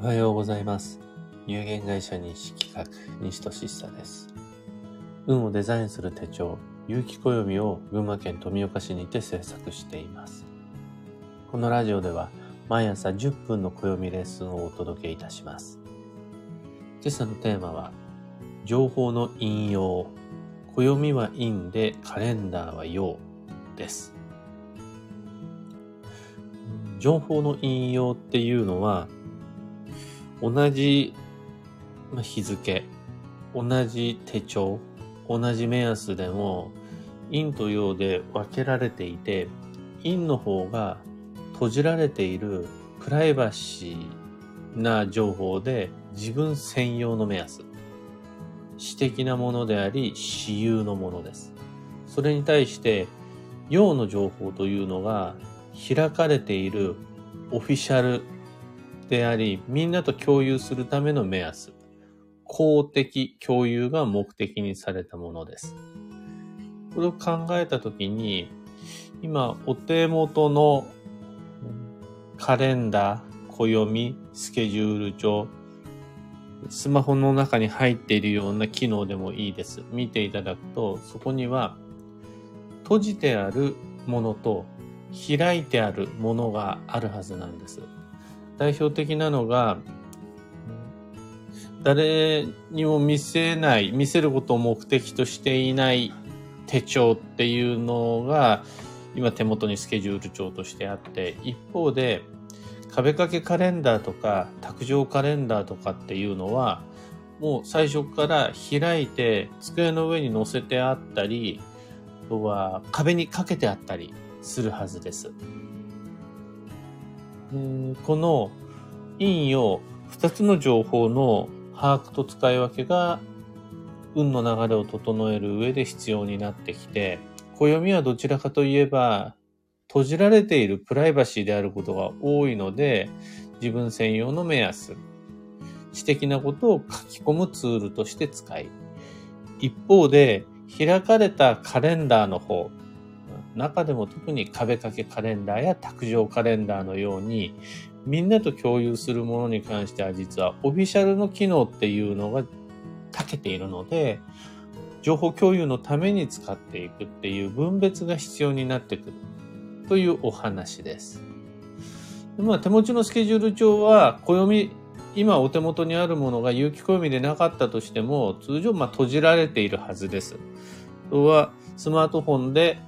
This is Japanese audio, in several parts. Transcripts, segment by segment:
おはようございます。有限会社西企画、西俊久です。運をデザインする手帳、有機暦を群馬県富岡市にて制作しています。このラジオでは毎朝10分の暦レッスンをお届けいたします。今朝のテーマは、情報の引用。暦は陰でカレンダーは陽です。情報の引用っていうのは、同じ日付、同じ手帳、同じ目安でも、陰と陽で分けられていて、陰の方が閉じられているプライバシーな情報で自分専用の目安。私的なものであり、私有のものです。それに対して、陽の情報というのが開かれているオフィシャルであり、みんなと共有するための目安。公的共有が目的にされたものです。これを考えたときに、今、お手元のカレンダー、暦、スケジュール帳、スマホの中に入っているような機能でもいいです。見ていただくと、そこには閉じてあるものと開いてあるものがあるはずなんです。代表的なのが、誰にも見せない、見せることを目的としていない手帳っていうのが、今手元にスケジュール帳としてあって、一方で、壁掛けカレンダーとか、卓上カレンダーとかっていうのは、もう最初から開いて、机の上に載せてあったり、あとは壁にかけてあったりするはずです。この陰陽二つの情報の把握と使い分けが運の流れを整える上で必要になってきて、暦はどちらかといえば閉じられているプライバシーであることが多いので、自分専用の目安、知的なことを書き込むツールとして使い、一方で開かれたカレンダーの方、中でも特に壁掛けカレンダーや卓上カレンダーのように、みんなと共有するものに関しては実はオフィシャルの機能っていうのが長けているので、情報共有のために使っていくっていう分別が必要になってくるというお話です。まあ、手持ちのスケジュール帳は暦、今お手元にあるものが有機暦でなかったとしても、通常ま閉じられているはずです。とはスマートフォンで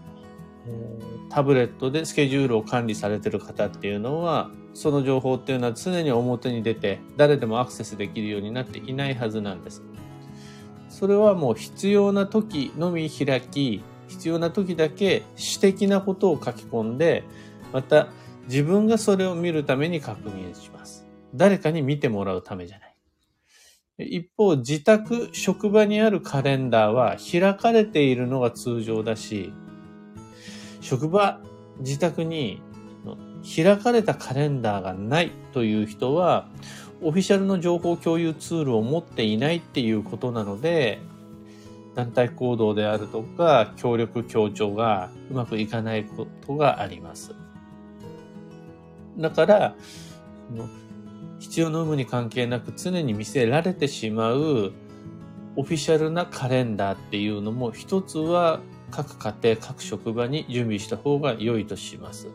タブレットでスケジュールを管理されてる方っていうのは、その情報っていうのは常に表に出て、誰でもアクセスできるようになっていないはずなんです。それはもう必要な時のみ開き、必要な時だけ私的なことを書き込んで、また自分がそれを見るために確認します。誰かに見てもらうためじゃない。一方、自宅、職場にあるカレンダーは開かれているのが通常だし、職場、自宅に開かれたカレンダーがないという人は、オフィシャルの情報共有ツールを持っていないっていうことなので、団体行動であるとか、協力協調がうまくいかないことがあります。だから、必要の有無に関係なく常に見せられてしまうオフィシャルなカレンダーっていうのも一つは各家庭、各職場に準備した方が良いとします。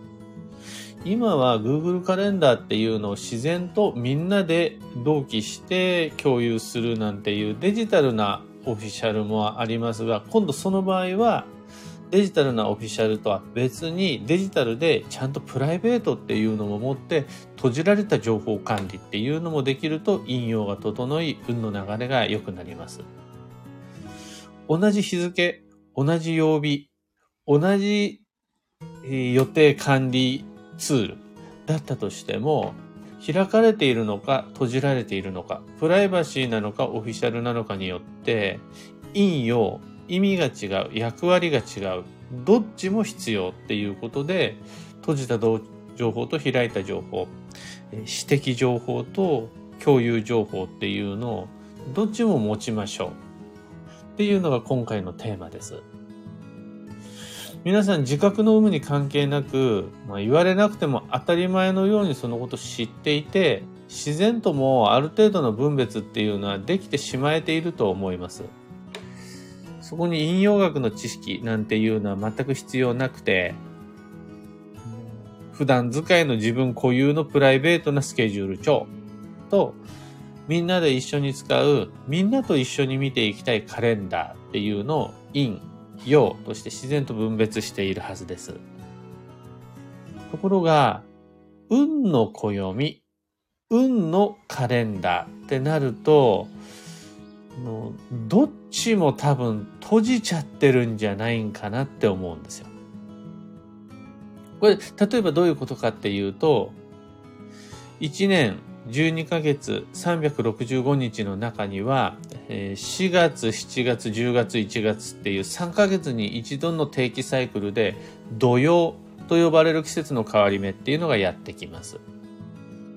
今は Google カレンダーっていうのを自然とみんなで同期して共有するなんていうデジタルなオフィシャルもありますが、今度その場合はデジタルなオフィシャルとは別にデジタルでちゃんとプライベートっていうのも持って閉じられた情報管理っていうのもできると引用が整い運の流れが良くなります。同じ日付、同じ曜日、同じ予定管理ツールだったとしても、開かれているのか閉じられているのか、プライバシーなのかオフィシャルなのかによって、引用、意味が違う、役割が違う、どっちも必要っていうことで、閉じた情報と開いた情報、私的情報と共有情報っていうのをどっちも持ちましょう。っていうのが今回のテーマです。皆さん自覚の有無に関係なく、まあ、言われなくても当たり前のようにそのこと知っていて、自然ともある程度の分別っていうのはできてしまえていると思います。そこに引用学の知識なんていうのは全く必要なくて、普段使いの自分固有のプライベートなスケジュール帳と、みんなで一緒に使う、みんなと一緒に見ていきたいカレンダーっていうのを陰、陽として自然と分別しているはずです。ところが、運の暦、運のカレンダーってなると、どっちも多分閉じちゃってるんじゃないんかなって思うんですよ。これ、例えばどういうことかっていうと、1年12ヶ月365日の中には、4月、7月、10月、1月っていう3ヶ月に一度の定期サイクルで土曜と呼ばれる季節の変わり目っていうのがやってきます。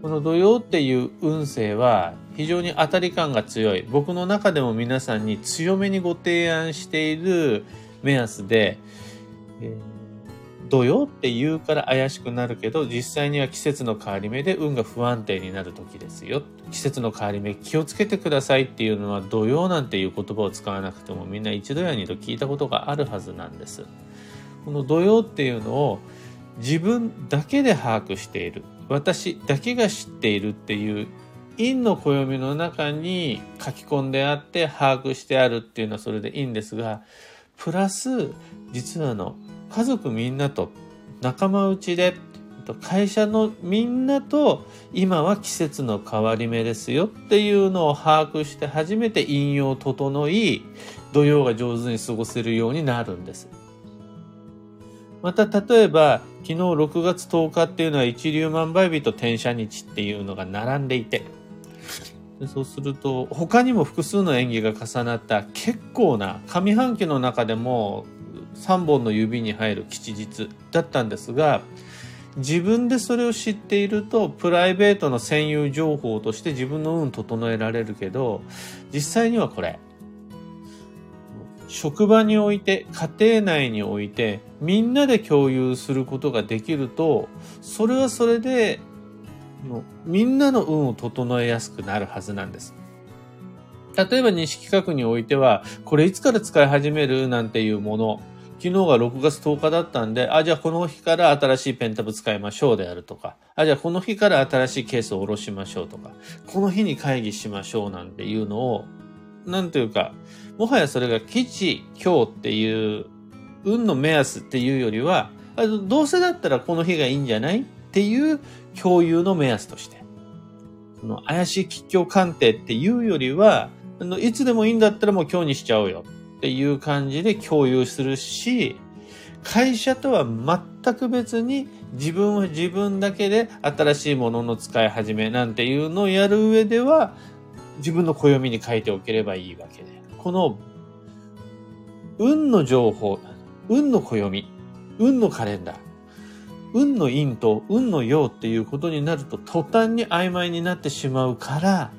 この土曜っていう運勢は非常に当たり感が強い。僕の中でも皆さんに強めにご提案している目安で、土曜って言うから怪しくなるけど、実際には季節の変わり目で運が不安定になる時ですよ。季節の変わり目気をつけてくださいっていうのは土曜なんていう言葉を使わなくてもみんな一度や二度聞いたことがあるはずなんです。この土曜っていうのを自分だけで把握している。私だけが知っているっていう陰の暦の中に書き込んであって把握してあるっていうのはそれでいいんですが、プラス、実はの、家族みんなと仲間内で、会社のみんなと今は季節の変わり目ですよっていうのを把握して初めて引用を整い、土曜が上手に過ごせるようになるんです。また例えば昨日6月10日っていうのは一粒万倍日と転写日っていうのが並んでいてそうすると他にも複数の演技が重なった結構な上半期の中でも3本の指に入る吉日だったんですが自分でそれを知っているとプライベートの占有情報として自分の運整えられるけど実際にはこれ職場において、家庭内において、みんなで共有することができると、それはそれで、みんなの運を整えやすくなるはずなんです。例えば西企画においては、これいつから使い始める？なんていうもの、昨日が6月10日だったんで、あ、じゃあこの日から新しいペンタブ使いましょうであるとか、あ、じゃあこの日から新しいケースを下ろしましょうとか、この日に会議しましょうなんていうのを、なんというか、もはやそれが基地、今日っていう運の目安っていうよりは、どうせだったらこの日がいいんじゃないっていう共有の目安として。その怪しい吉祥鑑定っていうよりは、いつでもいいんだったらもう今日にしちゃおうよっていう感じで共有するし、会社とは全く別に自分は自分だけで新しいものの使い始めなんていうのをやる上では自分の暦に書いておければいいわけで。この運の情報、運の暦、運のカレンダー、運の陰と運の陽っていうことになると途端に曖昧になってしまうから、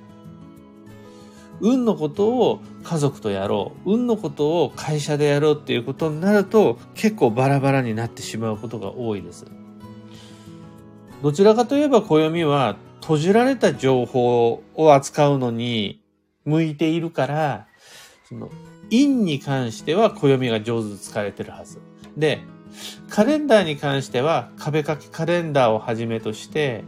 運のことを家族とやろう、運のことを会社でやろうっていうことになると結構バラバラになってしまうことが多いです。どちらかといえば暦は閉じられた情報を扱うのに向いているから、その、陰に関しては暦が上手に使われてるはず。で、カレンダーに関しては壁掛けカレンダーをはじめとして、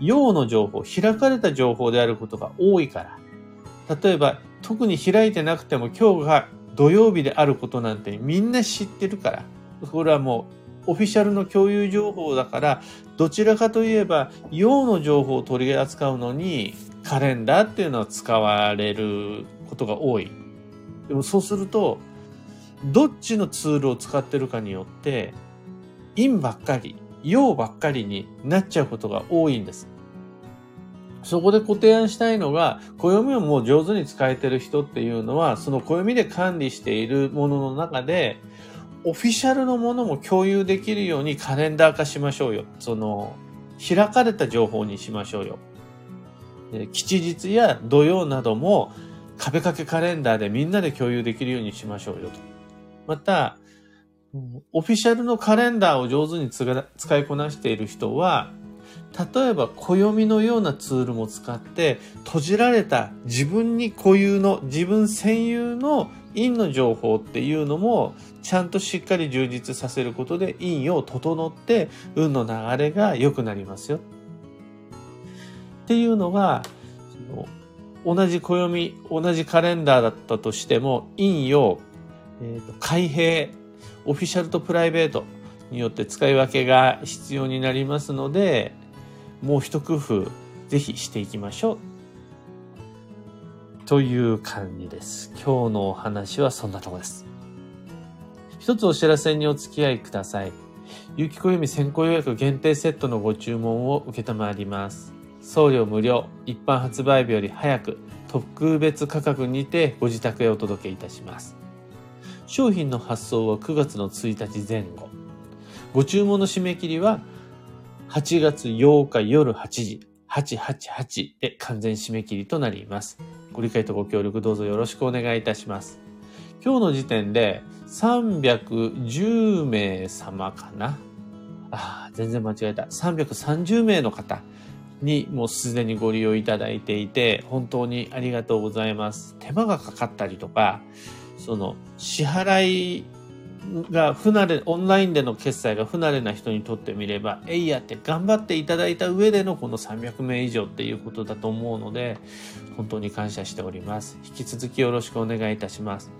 陽の情報、開かれた情報であることが多いから。例えば、特に開いてなくても今日が土曜日であることなんてみんな知ってるから。これはもうオフィシャルの共有情報だから、どちらかといえば、陽の情報を取り扱うのに、カレンダーっていうのは使われることが多い。でもそうすると、どっちのツールを使ってるかによって、陰ばっかり、陽ばっかりになっちゃうことが多いんです。そこでご提案したいのが、暦をもう上手に使えてる人っていうのは、その暦で管理しているものの中で、オフィシャルのものも共有できるようにカレンダー化しましょうよ。その、開かれた情報にしましょうよ。吉日や土曜なども壁掛けカレンダーでみんなで共有できるようにしましょうよと。また、オフィシャルのカレンダーを上手に使いこなしている人は、例えば暦のようなツールも使って閉じられた自分に固有の自分専有の陰の情報っていうのもちゃんとしっかり充実させることで陰を整って運の流れが良くなりますよ。っていうのが同じ暦同じカレンダーだったとしても陰を、えーと開閉オフィシャルとプライベートによって使い分けが必要になりますのでもう一工夫ぜひしていきましょう。という感じです。今日のお話はそんなとこです。一つお知らせにお付き合いください。有機暦先行予約限定セットのご注文を受けたまります。送料無料、一般発売日より早く、特別価格にてご自宅へお届けいたします。商品の発送は9月の1日前後。ご注文の締め切りは8月8日夜8時、888で完全締め切りとなります。ご理解とご協力どうぞよろしくお願いいたします。今日の時点で310名様かなあ、全然間違えた。330名の方にもうすでにご利用いただいていて、本当にありがとうございます。手間がかかったりとか、その支払いが不慣れ、オンラインでの決済が不慣れな人にとってみれば、えいやって頑張っていただいた上でのこの300名以上っていうことだと思うので、本当に感謝しております。引き続きよろしくお願いいたします。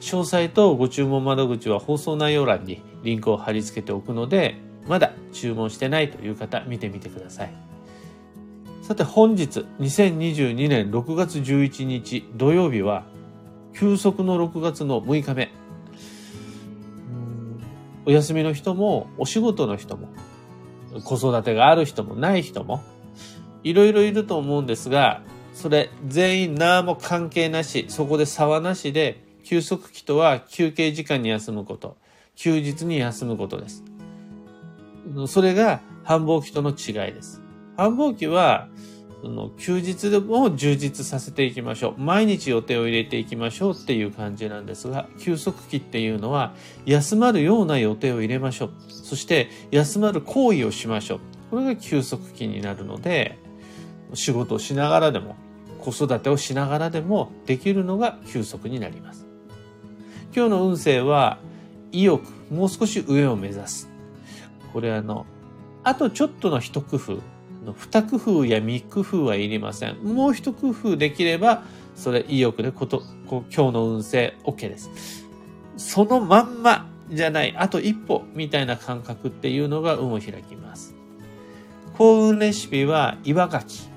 詳細とご注文窓口は放送内容欄にリンクを貼り付けておくので、まだ注文してないという方、見てみてください。さて本日、2022年6月11日土曜日は、休息の6月の6日目。お休みの人も、お仕事の人も、子育てがある人もない人も、いろいろいると思うんですが、それ全員何も関係なし、そこで差はなしで、休息期とは休憩時間に休むこと、休日に休むことです。それが繁忙期との違いです。繁忙期は、その休日でも充実させていきましょう。毎日予定を入れていきましょうっていう感じなんですが、休息期っていうのは休まるような予定を入れましょう。そして休まる行為をしましょう。これが休息期になるので、仕事をしながらでも、子育てをしながらでもできるのが休息になります。今日の運勢は意欲、もう少し上を目指す。これあの、あとちょっとの一工夫。二工夫や三工夫はいりません。もう一工夫できれば、それ意欲でこと、こ今日の運勢 OK です。そのまんまじゃない、あと一歩みたいな感覚っていうのが運を開きます。幸運レシピは岩牡蠣。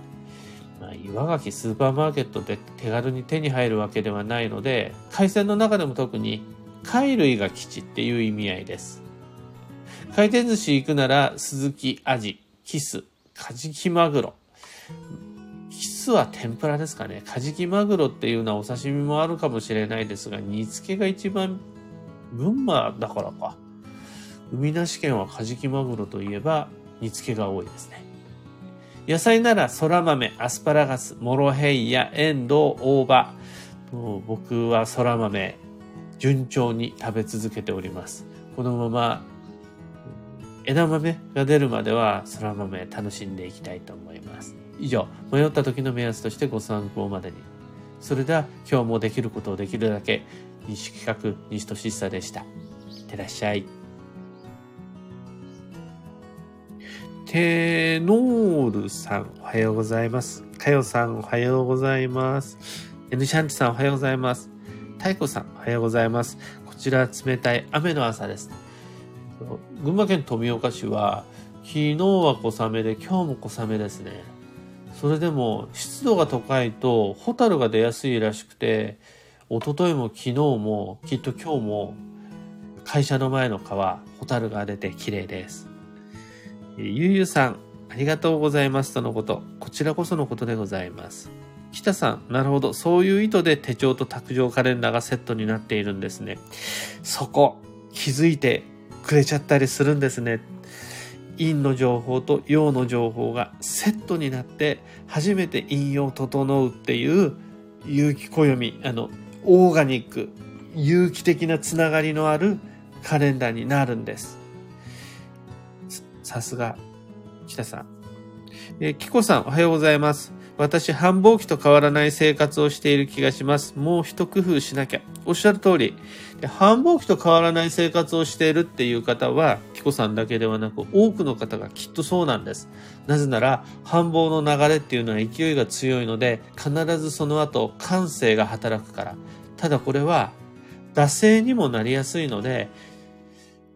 まあ、岩牡蠣スーパーマーケットで手軽に手に入るわけではないので、海鮮の中でも特に貝類が基地っていう意味合いです。回転寿司行くなら、鈴木アジ、キス、カジキマグロ。キスは天ぷらですかね。カジキマグロっていうのはお刺身もあるかもしれないですが、煮付けが一番、群馬だからか。海なし県はカジキマグロといえば煮付けが多いですね。野菜なら空豆、アスパラガス、モロヘイヤ、エンドウ、大葉。もう僕は空豆、順調に食べ続けております。このまま枝豆が出るまでは空豆楽しんでいきたいと思います。以上、迷った時の目安としてご参考までに。それでは今日もできることをできるだけ、西企画、西俊久でした。いってらっしゃい。テノールさん、おはようございます。かよさん、おはようございます。エヌシャンチさん、おはようございます。太鼓さん、おはようございます。こちら冷たい雨の朝です。群馬県富岡市は昨日は小雨で今日も小雨ですね。それでも湿度が高いとホタルが出やすいらしくて、一昨日も昨日もきっと今日も会社の前の川、ホタルが出て綺麗です。ゆうゆうさん、ありがとうございますとのこと。こちらこそのことでございます。北さん、なるほど。そういう意図で手帳と卓上カレンダーがセットになっているんですね。そこ、気づいてくれちゃったりするんですね。陰の情報と陽の情報がセットになって初めて陰陽整うっていう有機暦、あの、オーガニック、有機的なつながりのあるカレンダーになるんです。さすが、北さん。えー、キコさん、おはようございます。私、繁忙期と変わらない生活をしている気がします。もう一工夫しなきゃ。おっしゃる通り。繁忙期と変わらない生活をしているっていう方は、キコさんだけではなく、多くの方がきっとそうなんです。なぜなら、繁忙の流れっていうのは勢いが強いので、必ずその後、感性が働くから。ただこれは、惰性にもなりやすいので、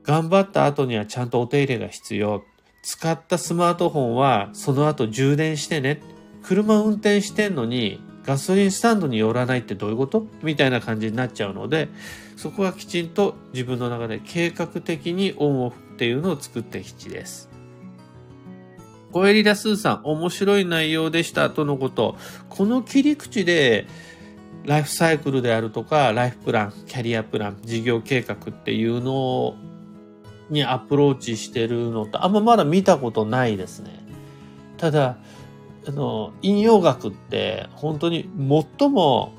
頑張った後にはちゃんとお手入れが必要。使ったスマートフォンはその後充電してね。車運転してんのにガソリンスタンドに寄らないってどういうこと？みたいな感じになっちゃうので、そこはきちんと自分の中で計画的にオンオフっていうのを作ってきちです。小エリラスーさん、面白い内容でしたとのこと。この切り口で、ライフサイクルであるとか、ライフプラン、キャリアプラン、事業計画っていうのにアプローチしてるのと、あんままだ見たことないですね。ただ、あの、引用学って本当に最も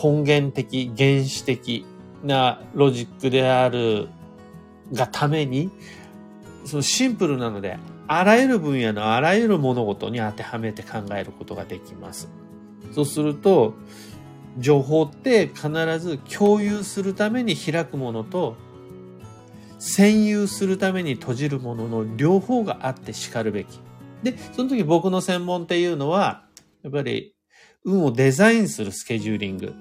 根源的、原始的なロジックであるがために、そのシンプルなので、あらゆる分野のあらゆる物事に当てはめて考えることができます。そうすると、情報って必ず共有するために開くものと、占有するために閉じるものの両方があって叱るべき。で、その時僕の専門っていうのは、やっぱり運をデザインするスケジューリング、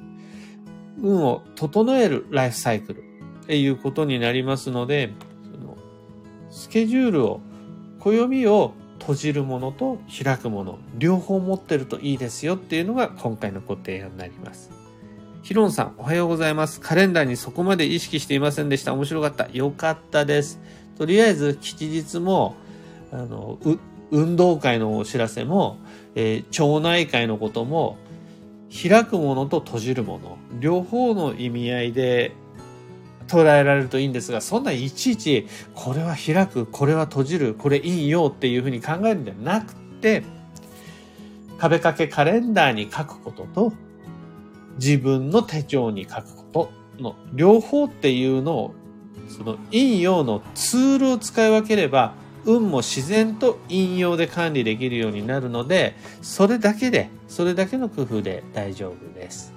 運を整えるライフサイクルっていうことになりますので、そのスケジュールを、暦を閉じるものと開くもの、両方持ってるといいですよっていうのが今回のご提案になります。ヒロンさん、おはようございます。カレンダーにそこまで意識していませんでした。面白かった。よかったです。とりあえず、吉日も、あの、運動会のお知らせも、えー、町内会のことも、開くものと閉じるもの、両方の意味合いで捉えられるといいんですが、そんないちいち、これは開く、これは閉じる、これいいよっていうふうに考えるんじゃなくて、壁掛けカレンダーに書くことと、自分の手帳に書くことの両方っていうのを、その陰陽のツールを使い分ければ、運も自然と引用で管理できるようになるので、それだけで、それだけの工夫で大丈夫です。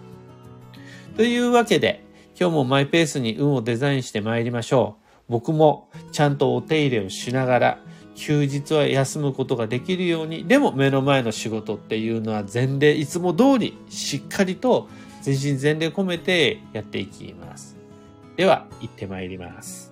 というわけで、今日もマイペースに運をデザインして参りましょう。僕もちゃんとお手入れをしながら、休日は休むことができるように、でも目の前の仕事っていうのは前例、いつも通りしっかりと全身全霊込めてやっていきます。では、行って参ります。